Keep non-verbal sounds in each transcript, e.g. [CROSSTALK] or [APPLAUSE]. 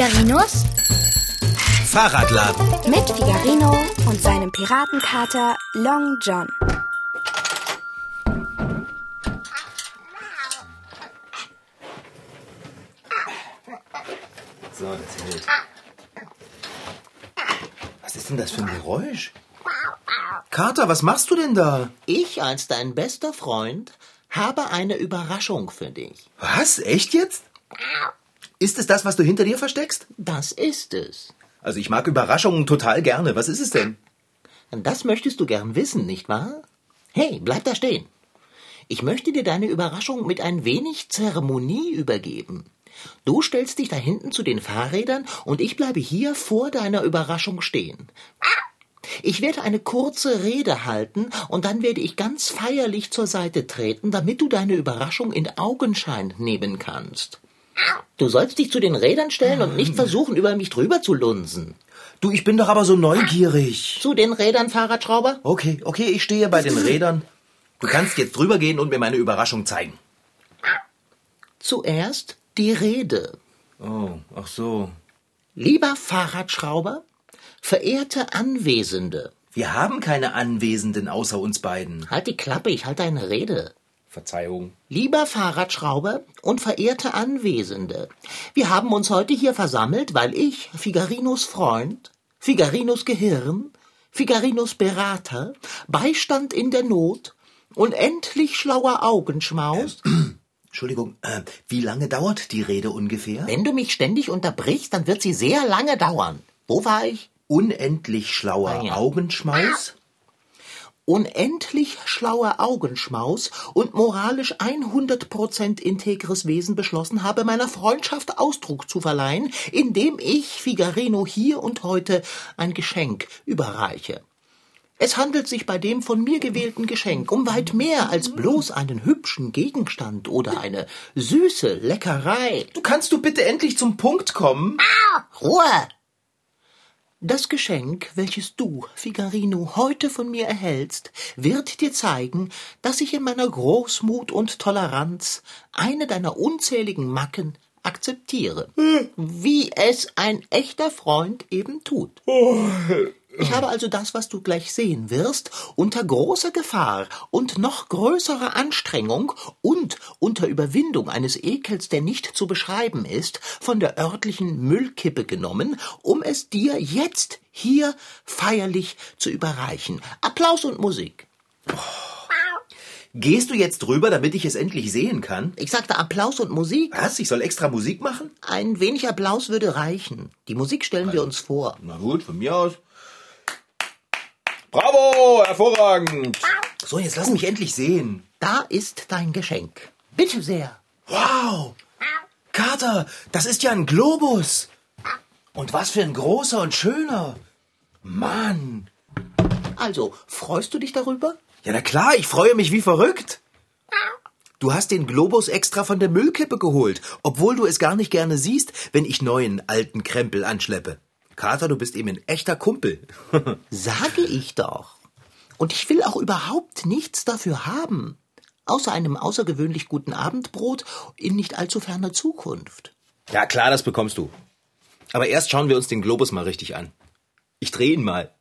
Figarinos Fahrradladen. mit Figarino und seinem Piratenkater Long John. So, das hält. Was ist denn das für ein Geräusch? Kater, was machst du denn da? Ich als dein bester Freund habe eine Überraschung für dich. Was? Echt jetzt? Ist es das, was du hinter dir versteckst? Das ist es. Also ich mag Überraschungen total gerne. Was ist es denn? Das möchtest du gern wissen, nicht wahr? Hey, bleib da stehen. Ich möchte dir deine Überraschung mit ein wenig Zeremonie übergeben. Du stellst dich da hinten zu den Fahrrädern und ich bleibe hier vor deiner Überraschung stehen. Ich werde eine kurze Rede halten und dann werde ich ganz feierlich zur Seite treten, damit du deine Überraschung in Augenschein nehmen kannst. Du sollst dich zu den Rädern stellen und nicht versuchen, über mich drüber zu lunsen. Du, ich bin doch aber so neugierig. Zu den Rädern, Fahrradschrauber? Okay, okay, ich stehe bei den Rädern. Du kannst jetzt drüber gehen und mir meine Überraschung zeigen. Zuerst die Rede. Oh, ach so. Lieber Fahrradschrauber, verehrte Anwesende, Wir haben keine Anwesenden außer uns beiden. halt die Klappe, ich halte eine Rede. Verzeihung. Lieber Fahrradschrauber und verehrte Anwesende, wir haben uns heute hier versammelt, weil ich, Figarinos Freund, Figarinos Gehirn, Figarinos Berater, Beistand in der Not, unendlich schlauer Augenschmaus, [CLEARS THROAT] Entschuldigung, äh, wie lange dauert die Rede ungefähr? wenn du mich ständig unterbrichst, dann wird sie sehr lange dauern. Wo war ich? Unendlich schlauer Ah, ja. Augenschmaus? Unendlich schlauer Augenschmaus und moralisch 100% integres Wesen beschlossen habe, meiner Freundschaft Ausdruck zu verleihen, indem ich Figarino hier und heute ein Geschenk überreiche. Es handelt sich bei dem von mir gewählten Geschenk um weit mehr als bloß einen hübschen Gegenstand oder eine süße Leckerei. Du kannst du bitte endlich zum Punkt kommen? Ruhe! Das Geschenk, welches du, Figarino, heute von mir erhältst, wird dir zeigen, dass ich in meiner Großmut und Toleranz eine deiner unzähligen Macken akzeptiere, wie es ein echter Freund eben tut. Ich habe also das, was du gleich sehen wirst, unter großer Gefahr und noch größerer Anstrengung und unter Überwindung eines Ekels, der nicht zu beschreiben ist, von der örtlichen Müllkippe genommen, um es dir jetzt hier feierlich zu überreichen. Applaus und Musik. Gehst du jetzt rüber, damit ich es endlich sehen kann? Ich sagte Applaus und Musik. Was? Ich soll extra Musik machen? Ein wenig Applaus würde reichen. Die Musik stellen wir uns vor. Na gut, von mir aus. Bravo, hervorragend. So, jetzt lass mich endlich sehen. Da ist dein Geschenk. Bitte sehr. Wow. Kater, das ist ja ein Globus. Und was für ein großer und schöner. Mann. Also, freust du dich darüber? Ja, na klar, ich freue mich wie verrückt. Du hast den Globus extra von der Müllkippe geholt, obwohl du es gar nicht gerne siehst, wenn ich neuen alten Krempel anschleppe. Kater, du bist eben ein echter Kumpel. [LAUGHS] Sage ich doch. Und ich will auch überhaupt nichts dafür haben, außer einem außergewöhnlich guten Abendbrot in nicht allzu ferner Zukunft. ja, klar, das bekommst du. Aber erst schauen wir uns den Globus mal richtig an. Ich drehe ihn mal.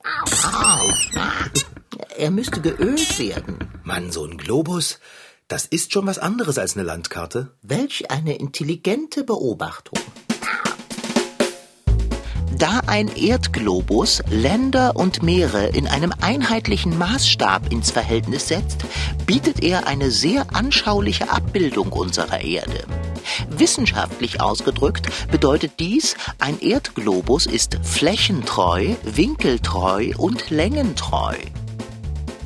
Au. Er müsste geölt werden. Mann, so ein Globus, das ist schon was anderes als eine Landkarte. Welch eine intelligente Beobachtung. Da ein Erdglobus Länder und Meere in einem einheitlichen Maßstab ins Verhältnis setzt, bietet er eine sehr anschauliche Abbildung unserer Erde. Wissenschaftlich ausgedrückt bedeutet dies, ein Erdglobus ist flächentreu, winkeltreu und längentreu.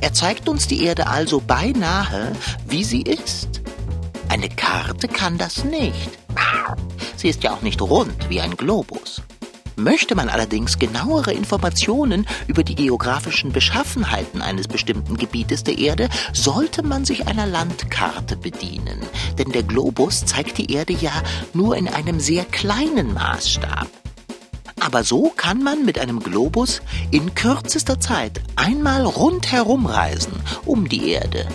Er zeigt uns die Erde also beinahe, wie sie ist. Eine Karte kann das nicht. Sie ist ja auch nicht rund wie ein Globus. Möchte man allerdings genauere Informationen über die geografischen Beschaffenheiten eines bestimmten Gebietes der Erde, sollte man sich einer Landkarte bedienen. Denn der Globus zeigt die Erde ja nur in einem sehr kleinen Maßstab. Aber so kann man mit einem Globus in kürzester Zeit einmal rundherum reisen um die Erde.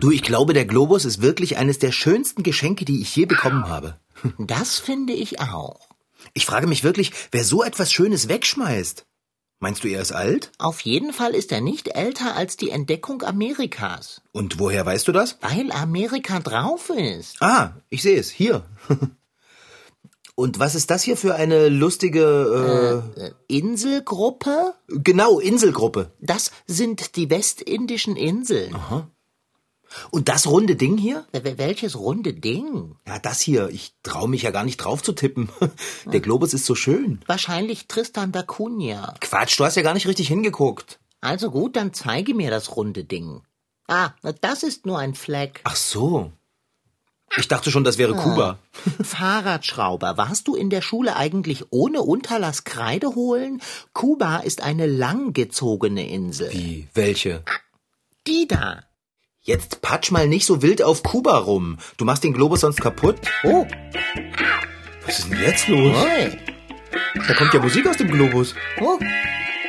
Du, ich glaube, der Globus ist wirklich eines der schönsten Geschenke, die ich je bekommen habe. Das finde ich auch. Ich frage mich wirklich, wer so etwas Schönes wegschmeißt. Meinst du, er ist alt? Auf jeden Fall ist er nicht älter als die Entdeckung Amerikas, Und woher weißt du das? weil Amerika drauf ist. Ah, ich sehe es, hier. [LAUGHS] Und was ist das hier für eine lustige, Äh, Inselgruppe? äh, genau, Inselgruppe? Das sind die westindischen Inseln. Und das runde Ding hier? Wel- Welches runde Ding? Ja, das hier. Ich traue mich ja gar nicht drauf zu tippen. [LAUGHS] Der Globus ist so schön. Wahrscheinlich Tristan da Cunha. Quatsch, du hast ja gar nicht richtig hingeguckt. Also gut, dann zeige mir das runde Ding. Ah, das ist nur ein Fleck. Ach so. Ich dachte schon, das wäre Kuba. [LAUGHS] [LAUGHS] Fahrradschrauber, warst du in der Schule eigentlich ohne Unterlass Kreide holen? Kuba ist eine langgezogene Insel. Wie? Welche? Die da. Jetzt patsch mal nicht so wild auf Kuba rum. Du machst den Globus sonst kaputt. Oh, Was ist denn jetzt los? oi. Da kommt ja Musik aus dem Globus. Oh,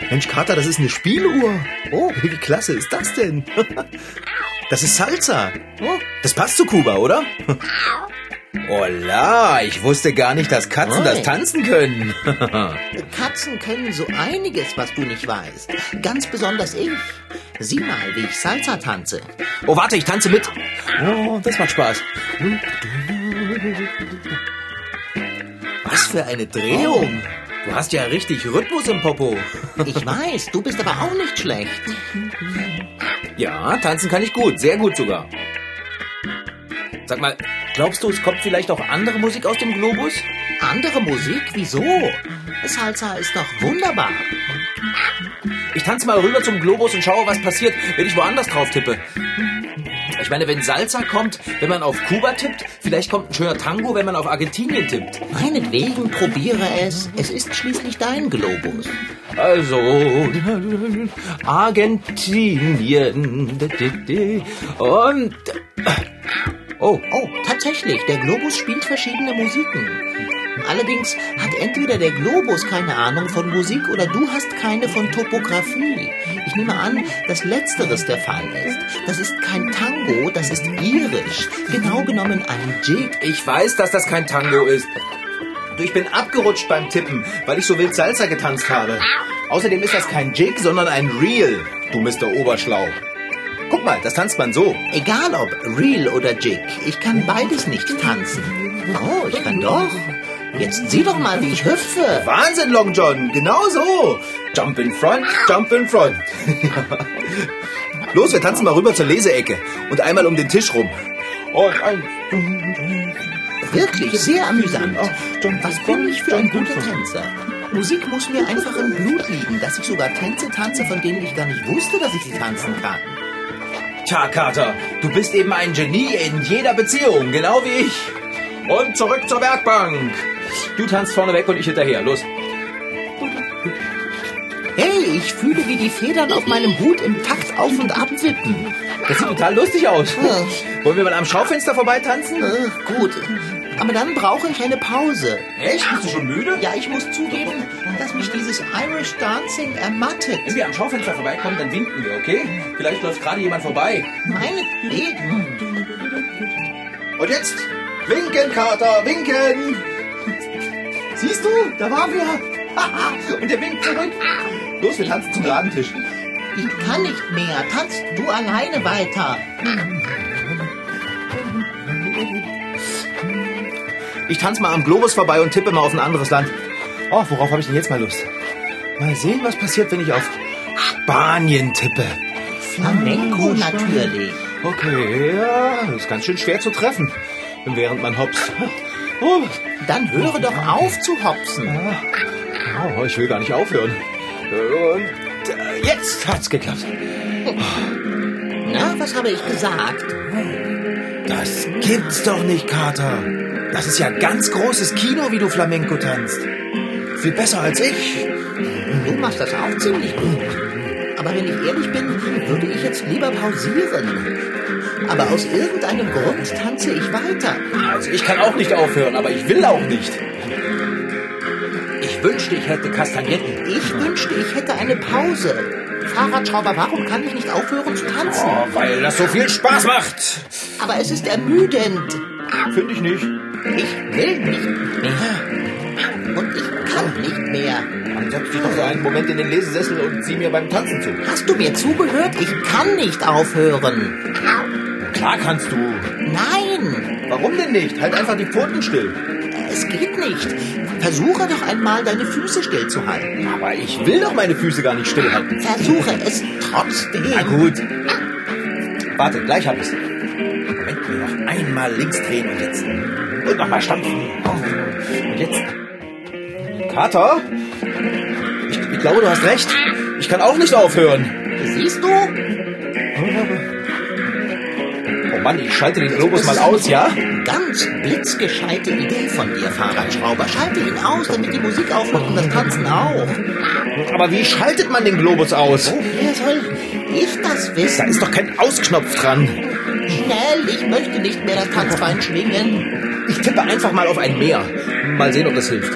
Mensch, Kater, das ist eine Spieluhr. oh, Wie klasse ist das denn? [LAUGHS] Das ist Salsa. oh. Das passt zu Kuba, oder? [LAUGHS] Hola, ich wusste gar nicht, dass Katzen Oi. das tanzen können. [LAUGHS] Katzen können so einiges, was du nicht weißt. Ganz besonders ich. Sieh mal, wie ich Salsa tanze. Oh, warte, ich tanze mit. Oh, das macht Spaß. Was für eine Drehung. Du hast ja richtig Rhythmus im Popo. [LAUGHS] Ich weiß, du bist aber auch nicht schlecht. Ja, tanzen kann ich gut, sehr gut sogar. Sag mal, glaubst du, es kommt vielleicht auch andere Musik aus dem Globus? Andere Musik? Wieso? Salsa ist doch wunderbar. Ich tanze mal rüber zum Globus und schaue, was passiert, wenn ich woanders drauf tippe. Ich meine, wenn Salsa kommt, wenn man auf Kuba tippt, vielleicht kommt ein schöner Tango, wenn man auf Argentinien tippt. Meinetwegen probiere es. Es ist schließlich dein Globus. Also, Argentinien. Und. Oh, Oh, tatsächlich, der Globus spielt verschiedene Musiken. Allerdings hat entweder der Globus keine Ahnung von Musik oder du hast keine von Topografie. Ich nehme an, dass letzteres der Fall ist. Das ist kein Tango, das ist irisch. Genau genommen ein Jig. ich weiß, dass das kein Tango ist. Du, ich bin abgerutscht beim Tippen, weil ich so wild Salsa getanzt habe. Außerdem ist das kein Jig, sondern ein Reel, du Mr. Oberschlau. Guck mal, das tanzt man so. Egal ob Real oder Jig, ich kann beides nicht tanzen. Oh, ich kann doch. Jetzt sieh doch mal, wie ich hüpfe. Wahnsinn, Long John, genau so. Jump in front, jump in front. [LAUGHS] Los, wir tanzen mal rüber zur Leseecke und einmal um den Tisch rum. Ein Wirklich sehr amüsant. Was bin ich für ein guter Tänzer? Musik muss mir einfach im Blut liegen, dass ich sogar Tänze tanze, von denen ich gar nicht wusste, dass ich sie tanzen kann. Tja, Carter, du bist eben ein Genie in jeder Beziehung, genau wie ich. Und zurück zur Werkbank. Du tanzt vorne weg und ich hinterher. Los. Hey, ich fühle, wie die Federn auf meinem Hut im Takt auf und ab wippen. Das sieht total lustig aus. Wollen wir mal am Schaufenster vorbei tanzen? Äh, gut, aber dann brauche ich eine Pause. Echt? Bist du schon müde? Ja, ich muss zugeben, dass mich dieses Irish Dancing ermattet. Wenn wir am Schaufenster vorbeikommen, dann winken wir, okay? Vielleicht läuft gerade jemand vorbei. Meinetwegen. Und jetzt winken, Kater, winken! Siehst du, da war wer. [LAUGHS] Und der winkt zurück. Los, wir tanzen zum Ladentisch. Ich kann nicht mehr. Tanzt du alleine weiter. Ich tanze mal am Globus vorbei und tippe mal auf ein anderes Land. Oh, worauf habe ich denn jetzt mal Lust? Mal sehen, was passiert, wenn ich auf Spanien tippe. Flamenco natürlich. Okay, ja, das ist ganz schön schwer zu treffen, während man hops. Oh, Dann höre doch auf zu hopsen. oh, ich will gar nicht aufhören. Und äh, jetzt hat's geklappt. Na, was habe ich gesagt? Das gibt's doch nicht, Kater. Das ist ja ganz großes Kino, wie du Flamenco tanzt. Viel besser als ich. Du machst das auch ziemlich gut. Aber wenn ich ehrlich bin, würde ich jetzt lieber pausieren. Aber aus irgendeinem Grund tanze ich weiter. Also ich kann auch nicht aufhören, aber ich will auch nicht. Ich wünschte, ich hätte Kastagnetten. Ich wünschte, ich hätte eine Pause. Fahrradschrauber, warum kann ich nicht aufhören zu tanzen? Oh, weil das so viel Spaß macht. Aber es ist ermüdend. Finde ich nicht. Ich will nicht mehr. Nicht mehr. Dann setz dich doch so einen Moment in den Lesesessel und sieh mir beim Tanzen zu. Hast du mir zugehört? Ich kann nicht aufhören. Klar kannst du. Nein, Warum denn nicht? Halt einfach die Pfoten still. es geht nicht. Versuche doch einmal, deine Füße stillzuhalten. Aber ich will doch meine Füße gar nicht stillhalten. Versuche es trotzdem. Na gut. Warte, gleich hab ich's. Moment, nur noch einmal links drehen und jetzt. Und nochmal stampfen. Und jetzt. Kater? Ich, ich glaube, du hast recht. Ich kann auch nicht aufhören. Siehst du? Oh Mann, ich schalte den Globus mal aus, ja? Ganz blitzgescheite Idee von dir, Fahrradschrauber. Schalte ihn aus, damit die Musik aufhört und das Tanzen auch. Aber wie schaltet man den Globus aus? Woher soll ich das Da wissen? ist doch kein Ausknopf dran. Schnell, ich möchte nicht mehr das Tanzbein schwingen. Ich tippe einfach mal auf ein Meer. Mal sehen, ob das hilft.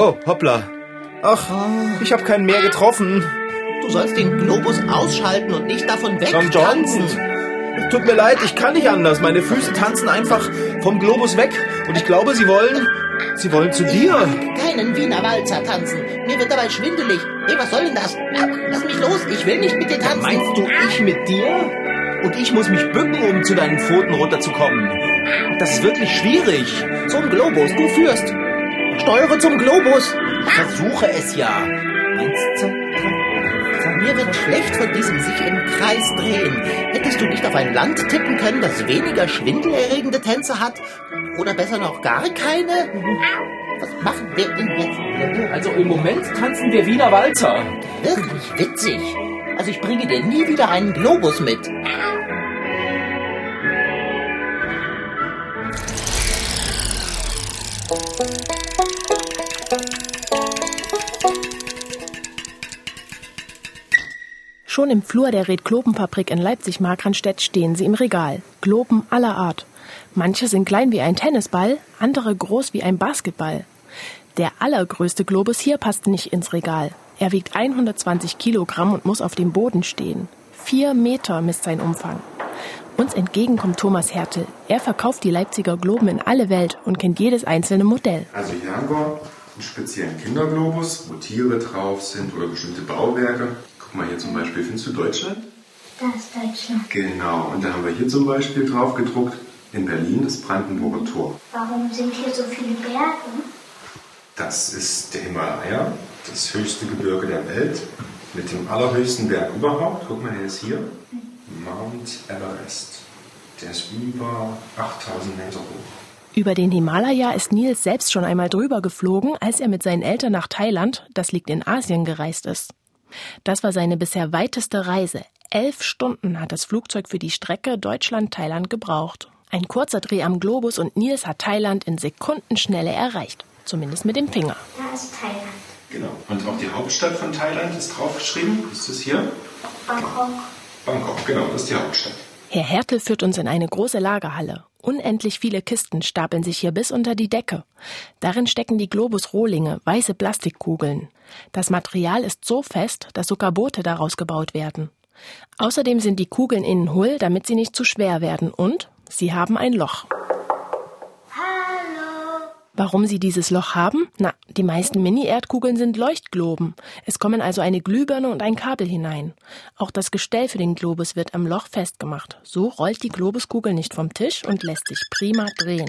Oh, hoppla. Ach, ich habe kein Meer getroffen. Du sollst den Globus ausschalten und nicht davon wegtanzen. Tut mir leid, ich kann nicht anders. Meine Füße tanzen einfach vom Globus weg. Und ich glaube, sie wollen... Sie wollen zu dir. Keinen Wiener Walzer tanzen. Mir wird dabei schwindelig. Hey, was soll denn das? Lass mich los. Ich will nicht mit dir tanzen. Meinst du, ich mit dir? Und ich muss mich bücken, um zu deinen Pfoten runterzukommen. Das ist wirklich schwierig. Zum Globus. Du führst. Steuere zum Globus. Versuche es ja. Eins, zwei, drei. Mir wird schlecht von diesem sich im Kreis drehen. Hättest du nicht auf ein Land tippen können, das weniger schwindelerregende Tänze hat? Oder besser noch gar keine? Was machen wir denn jetzt? Also im Moment tanzen wir Wiener Walzer. Wirklich witzig. Also ich bringe dir nie wieder einen Globus mit. Schon im Flur der Red-Globen-Fabrik in Leipzig-Markranstädt stehen sie im Regal. Globen aller Art. Manche sind klein wie ein Tennisball, andere groß wie ein Basketball. Der allergrößte Globus hier passt nicht ins Regal. Er wiegt 120 Kilogramm und muss auf dem Boden stehen. Vier Meter misst sein Umfang. Uns entgegen kommt Thomas Hertel. Er verkauft die Leipziger Globen in alle Welt und kennt jedes einzelne Modell. Also hier haben wir einen speziellen Kinderglobus, wo Tiere drauf sind oder bestimmte Bauwerke. Guck mal hier zum Beispiel, findest du Deutschland? Das ist Deutschland. Genau, und da haben wir hier zum Beispiel drauf gedruckt, in Berlin das Brandenburger Tor. Warum sind hier so viele Berge? Das ist der Himalaya, das höchste Gebirge der Welt, mit dem allerhöchsten Berg überhaupt. Guck mal, der ist hier. Mount Everest. Der ist über 8000 Meter hoch. Über den Himalaya ist Nils selbst schon einmal drüber geflogen, als er mit seinen Eltern nach Thailand, das liegt in Asien, gereist ist. Das war seine bisher weiteste Reise. Elf Stunden hat das Flugzeug für die Strecke Deutschland-Thailand gebraucht. Ein kurzer Dreh am Globus und Nils hat Thailand in Sekundenschnelle erreicht. Zumindest mit dem Finger. Da ist Thailand. Genau. Und auch die Hauptstadt von Thailand ist draufgeschrieben. Ist das hier? Bangkok. Bangkok, genau, das ist die Hauptstadt. Herr Hertel führt uns in eine große Lagerhalle. Unendlich viele Kisten stapeln sich hier bis unter die Decke. Darin stecken die Globus-Rohlinge, weiße Plastikkugeln. Das Material ist so fest, dass sogar Boote daraus gebaut werden. Außerdem sind die Kugeln innen hohl, damit sie nicht zu schwer werden und sie haben ein Loch. Warum sie dieses Loch haben? Na, die meisten Mini-Erdkugeln sind Leuchtgloben. Es kommen also eine Glühbirne und ein Kabel hinein. Auch das Gestell für den Globus wird am Loch festgemacht. So rollt die Globuskugel nicht vom Tisch und lässt sich prima drehen.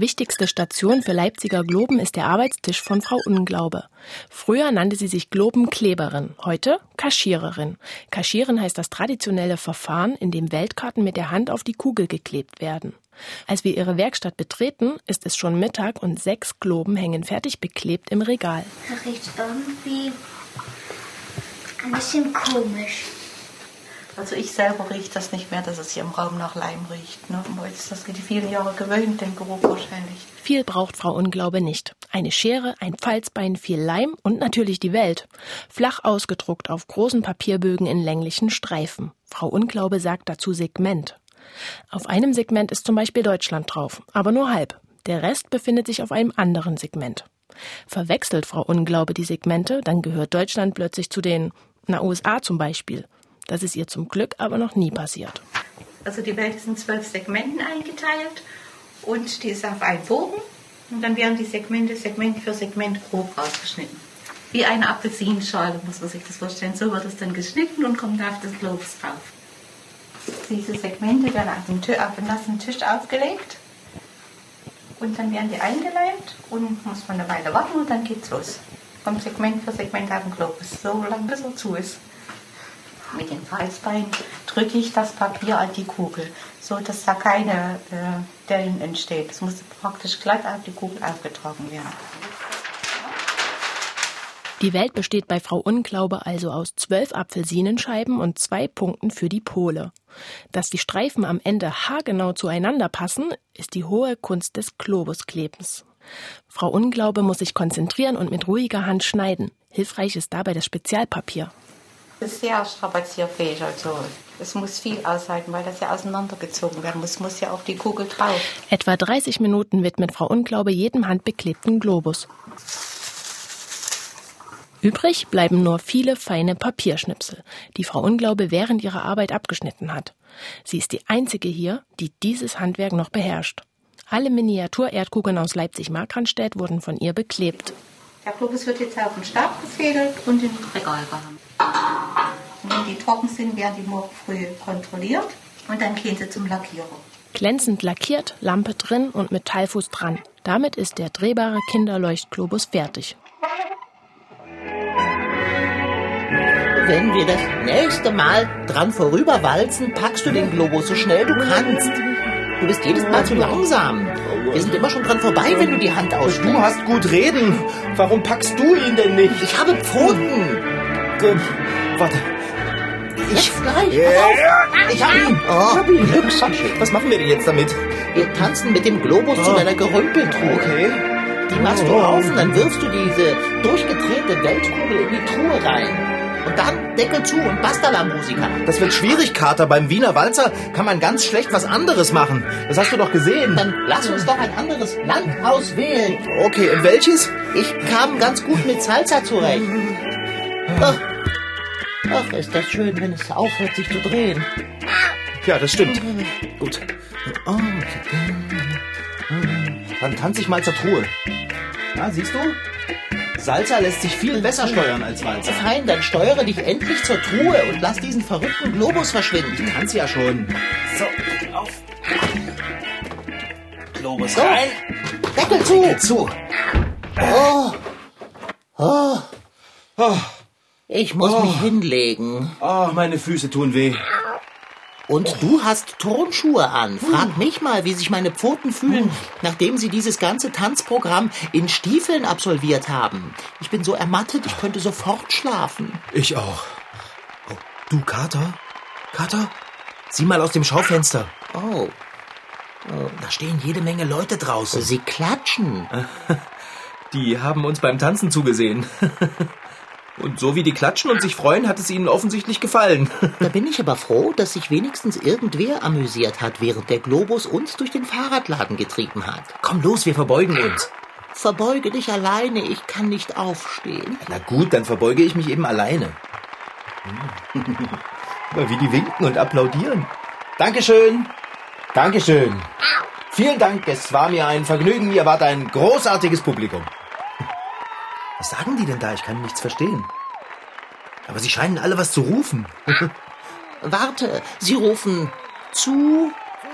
Wichtigste Station für Leipziger Globen ist der Arbeitstisch von Frau Unglaube. Früher nannte sie sich Globenkleberin, heute Kaschiererin. Kaschieren heißt das traditionelle Verfahren, in dem Weltkarten mit der Hand auf die Kugel geklebt werden. Als wir ihre Werkstatt betreten, ist es schon Mittag und sechs Globen hängen fertig beklebt im Regal. Das riecht irgendwie ein bisschen komisch. Also ich selber rieche das nicht mehr, dass es hier im Raum nach Leim riecht. Ne? Jetzt ist das die vielen Jahre gewöhnt, den Geruch wahrscheinlich. Viel braucht Frau Unglaube nicht. Eine Schere, ein Falzbein, viel Leim und natürlich die Welt. Flach ausgedruckt auf großen Papierbögen in länglichen Streifen. Frau Unglaube sagt dazu Segment. Auf einem Segment ist zum Beispiel Deutschland drauf, aber nur halb. Der Rest befindet sich auf einem anderen Segment. Verwechselt Frau Unglaube die Segmente, dann gehört Deutschland plötzlich zu den, na USA zum Beispiel. Das ist ihr zum Glück aber noch nie passiert. Also die Welt ist in zwölf Segmenten eingeteilt und die ist auf einen Bogen und dann werden die Segmente Segment für Segment grob rausgeschnitten. Wie eine Apfelsinenschale muss man sich das vorstellen. So wird es dann geschnitten und kommt auf das Globus drauf. Diese Segmente werden auf den, auf den nassen Tisch aufgelegt und dann werden die eingeleimt und muss man eine Weile warten und dann geht's los. Kommt Segment für Segment auf den Globus, so lange bis er zu ist. Mit dem Falzbein drücke ich das Papier an die Kugel, so dass da keine äh, Dellen entsteht. Es muss praktisch glatt auf die Kugel aufgetragen werden. Die Welt besteht bei Frau Unglaube also aus zwölf Apfelsinenscheiben und zwei Punkten für die Pole. Dass die Streifen am Ende haargenau zueinander passen, ist die hohe Kunst des Globusklebens. Frau Unglaube muss sich konzentrieren und mit ruhiger Hand schneiden. Hilfreich ist dabei das Spezialpapier. Das ist sehr strapazierfähig, also es muss viel aushalten, weil das ja auseinandergezogen werden muss, muss ja auf die Kugel drauf. Etwa 30 Minuten widmet Frau Unglaube jedem handbeklebten Globus. Übrig bleiben nur viele feine Papierschnipsel, die Frau Unglaube während ihrer Arbeit abgeschnitten hat. Sie ist die einzige hier, die dieses Handwerk noch beherrscht. Alle Miniatur-Erdkugeln aus Leipzig-Markranstädt wurden von ihr beklebt. Der Globus wird jetzt auf den Stab gefädelt und in Regal gehangen. Wenn die trocken sind, werden die morgen früh kontrolliert und dann gehen sie zum Lackierer. Glänzend lackiert, Lampe drin und Metallfuß dran. Damit ist der drehbare Kinderleuchtglobus fertig. Wenn wir das nächste Mal dran vorüberwalzen, packst du den Globus so schnell du kannst. Du bist jedes Mal zu langsam. Wir sind immer schon dran vorbei, wenn du die Hand ausstreckst. Du hast gut reden. Warum packst du ihn denn nicht? Ich habe Pfoten. Gut. Warte. Ich gleich. Pass auf. Ich hab ihn. Oh, Glücksgeschick. Was machen wir denn jetzt damit? Wir tanzen mit dem Globus zu Oh. deiner Gerümpeltruhe. Okay. Die machst du Oh. auf und dann wirfst du diese durchgedrehte Weltkugel in die Truhe rein. Und dann Deckel zu und basta la Musiker. Das wird schwierig, Kater. Beim Wiener Walzer kann man ganz schlecht was anderes machen. Das hast du doch gesehen. Dann lass uns doch ein anderes Land auswählen. Okay, welches? Ich kam ganz gut mit Salsa zurecht. Ach, ach, ist das schön, wenn es aufhört, sich zu drehen. Ja, das stimmt. Gut. Oh, Dann tanze ich mal zur Truhe. Na, siehst du? Salsa lässt sich viel besser steuern als Walzer. Fein, dann steuere dich endlich zur Truhe und lass diesen verrückten Globus verschwinden. Kannst ja schon. So, auf. Globus So. rein. Deckel zu! Deckel zu. Ich muss mich hinlegen. Oh, meine Füße tun weh. Und du hast Turnschuhe an. Frag mich mal, wie sich meine Pfoten fühlen, nachdem sie dieses ganze Tanzprogramm in Stiefeln absolviert haben. Ich bin so ermattet, ich könnte sofort schlafen. Ich auch. Oh, du, Kater? Kater? Sieh mal aus dem Schaufenster. Oh, Da stehen jede Menge Leute draußen. sie klatschen. [LAUGHS] Die haben uns beim Tanzen zugesehen. [LAUGHS] Und so wie die klatschen und sich freuen, hat es ihnen offensichtlich gefallen. Da bin ich aber froh, dass sich wenigstens irgendwer amüsiert hat, während der Globus uns durch den Fahrradladen getrieben hat. Komm los, wir verbeugen uns. Verbeuge dich alleine, ich kann nicht aufstehen. Na gut, dann verbeuge ich mich eben alleine. [LAUGHS] Aber wie die winken und applaudieren. Dankeschön. Dankeschön. Vielen Dank, es war mir ein Vergnügen. Ihr wart ein großartiges Publikum. Was sagen die denn da? Ich kann nichts verstehen. Aber sie scheinen alle was zu rufen. [LAUGHS] Warte, sie rufen zu,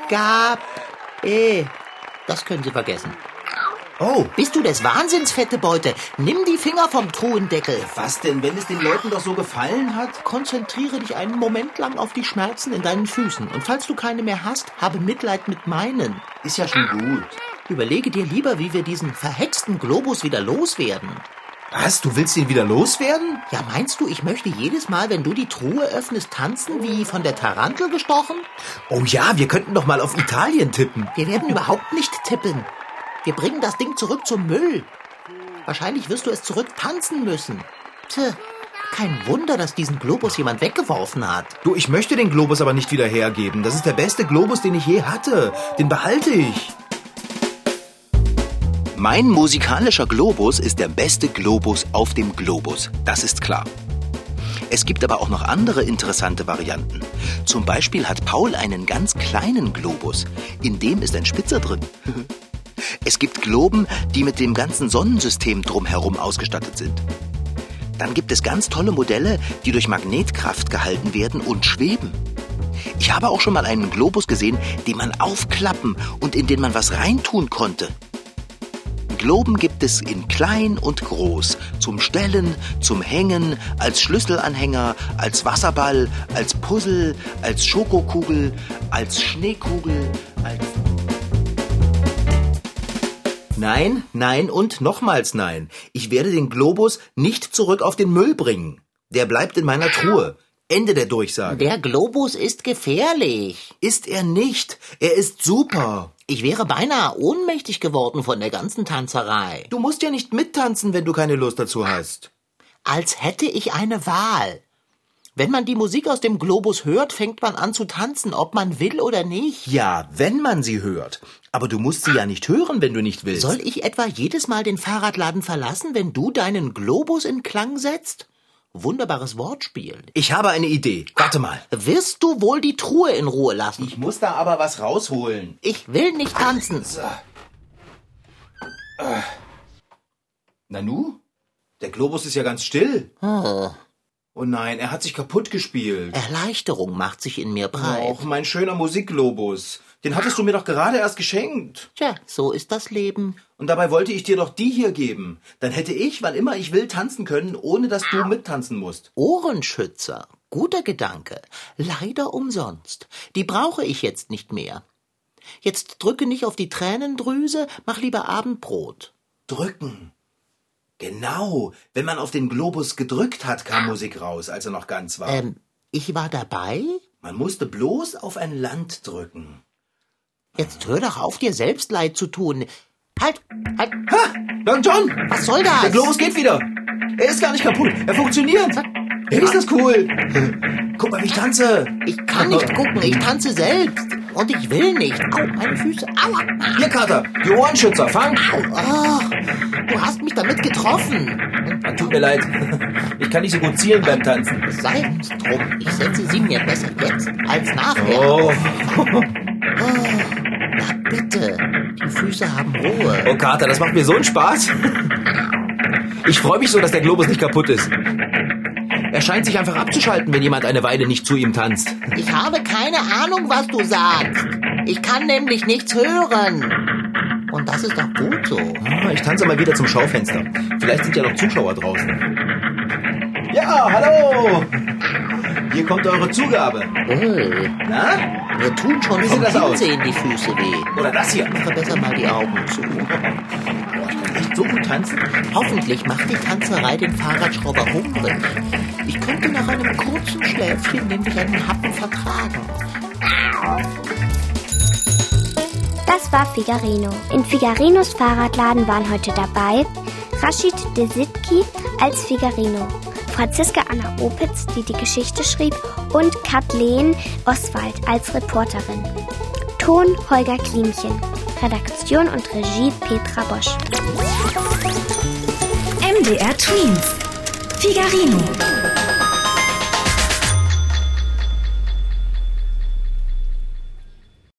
gab, eh. Das können Sie vergessen. Oh, Bist du des Wahnsinns, fette Beute? Nimm die Finger vom Truhendeckel. was denn, wenn es den Leuten doch so gefallen hat? Konzentriere dich einen Moment lang auf die Schmerzen in deinen Füßen. Und falls du keine mehr hast, habe Mitleid mit meinen. Ist ja schon gut. Überlege dir lieber, wie wir diesen verhexten Globus wieder loswerden. Was, du willst ihn wieder loswerden? Ja, meinst du, ich möchte jedes Mal, wenn du die Truhe öffnest, tanzen wie von der Tarantel gestochen? Oh ja, wir könnten doch mal auf Italien tippen. Wir werden überhaupt nicht tippen. Wir bringen das Ding zurück zum Müll. Wahrscheinlich wirst du es zurück tanzen müssen. Tja, kein Wunder, dass diesen Globus jemand weggeworfen hat. Du, ich möchte den Globus aber nicht wieder hergeben. Das ist der beste Globus, den ich je hatte. Den behalte ich. Mein musikalischer Globus ist der beste Globus auf dem Globus. Das ist klar. Es gibt aber auch noch andere interessante Varianten. Zum Beispiel hat Paul einen ganz kleinen Globus. In dem ist ein Spitzer drin. [LAUGHS] Es gibt Globen, die mit dem ganzen Sonnensystem drumherum ausgestattet sind. Dann gibt es ganz tolle Modelle, die durch Magnetkraft gehalten werden und schweben. Ich habe auch schon mal einen Globus gesehen, den man aufklappen und in den man was reintun konnte. Globen gibt es in klein und groß, zum Stellen, zum Hängen, als Schlüsselanhänger, als Wasserball, als Puzzle, als Schokokugel, als Schneekugel, als... Nein, nein und nochmals nein. Ich werde den Globus nicht zurück auf den Müll bringen. Der bleibt in meiner Truhe. Ende der Durchsage. Der Globus ist gefährlich. Ist er nicht. Er ist super. Ich wäre beinahe ohnmächtig geworden von der ganzen Tanzerei. Du musst ja nicht mittanzen, wenn du keine Lust dazu hast. Als hätte ich eine Wahl. Wenn man die Musik aus dem Globus hört, fängt man an zu tanzen, ob man will oder nicht. Ja, wenn man sie hört. Aber du musst sie ja nicht hören, wenn du nicht willst. Soll ich etwa jedes Mal den Fahrradladen verlassen, wenn du deinen Globus in Klang setzt? Wunderbares Wortspiel. Ich habe eine Idee. Warte mal. Wirst du wohl die Truhe in Ruhe lassen? Ich muss da aber was rausholen. Ich will nicht tanzen. So. Äh. Nanu? Der Globus ist ja ganz still. Oh, Oh nein, er hat sich kaputt gespielt. Erleichterung macht sich in mir breit. Och, mein schöner Musikglobus. Den hattest du mir doch gerade erst geschenkt. Tja, so ist das Leben. Und dabei wollte ich dir doch die hier geben. Dann hätte ich, wann immer ich will, tanzen können, ohne dass du mittanzen musst. Ohrenschützer. Guter Gedanke. Leider umsonst. Die brauche ich jetzt nicht mehr. Jetzt drücke nicht auf die Tränendrüse, mach lieber Abendbrot. Drücken. Genau. Wenn man auf den Globus gedrückt hat, kam Musik raus, als er noch ganz war. Ähm, ich war dabei? Man musste bloß auf ein Land drücken. Jetzt hör doch auf, dir selbst leid zu tun. Halt, halt, Ha! Long John! was soll das? Der Globus geht wieder. Er ist gar nicht kaputt. Er funktioniert. Hey, ist das cool. Guck mal, wie ich tanze. Ich kann nicht gucken, ich tanze selbst. Und ich will nicht. Au, meine Füße. Aua. Hier, Kater, die Ohrenschützer, fang. Oh, du hast mich damit getroffen. Tut mir leid. Ich kann nicht so gut zielen beim Tanzen. Sei uns drum. Ich setze sie mir besser jetzt als nachher. Oh. Na bitte. Die Füße haben Ruhe. Oh, Kater, das macht mir so einen Spaß. Ich freue mich so, dass der Globus nicht kaputt ist. Er scheint sich einfach abzuschalten, wenn jemand eine Weile nicht zu ihm tanzt. Ich habe keine Ahnung, was du sagst. Ich kann nämlich nichts hören. Und das ist doch gut so. Ah, Ich tanze mal wieder zum Schaufenster. Vielleicht sind ja noch Zuschauer draußen. Ja, hallo! Hier kommt eure Zugabe. Äh, Na? Mir tun schon Wie sieht das aus? Hinsehen die Füße weh. Oder das hier. Mache besser mal die Augen zu. Boah, ich kann echt so gut tanzen. Hoffentlich macht die Tanzerei den Fahrradschrauber hungrig. Ich könnte nach einem kurzen Schläfchen nämlich einen Happen vertragen. Das war Figarino. In Figarinos Fahrradladen waren heute dabei Rashid Desitki als Figarino, Franziska Anna Opitz, die die Geschichte schrieb, und Kathleen Oswald als Reporterin. Ton Holger Klimchen. Redaktion und Regie Petra Bosch. MDR Twins. Figarino.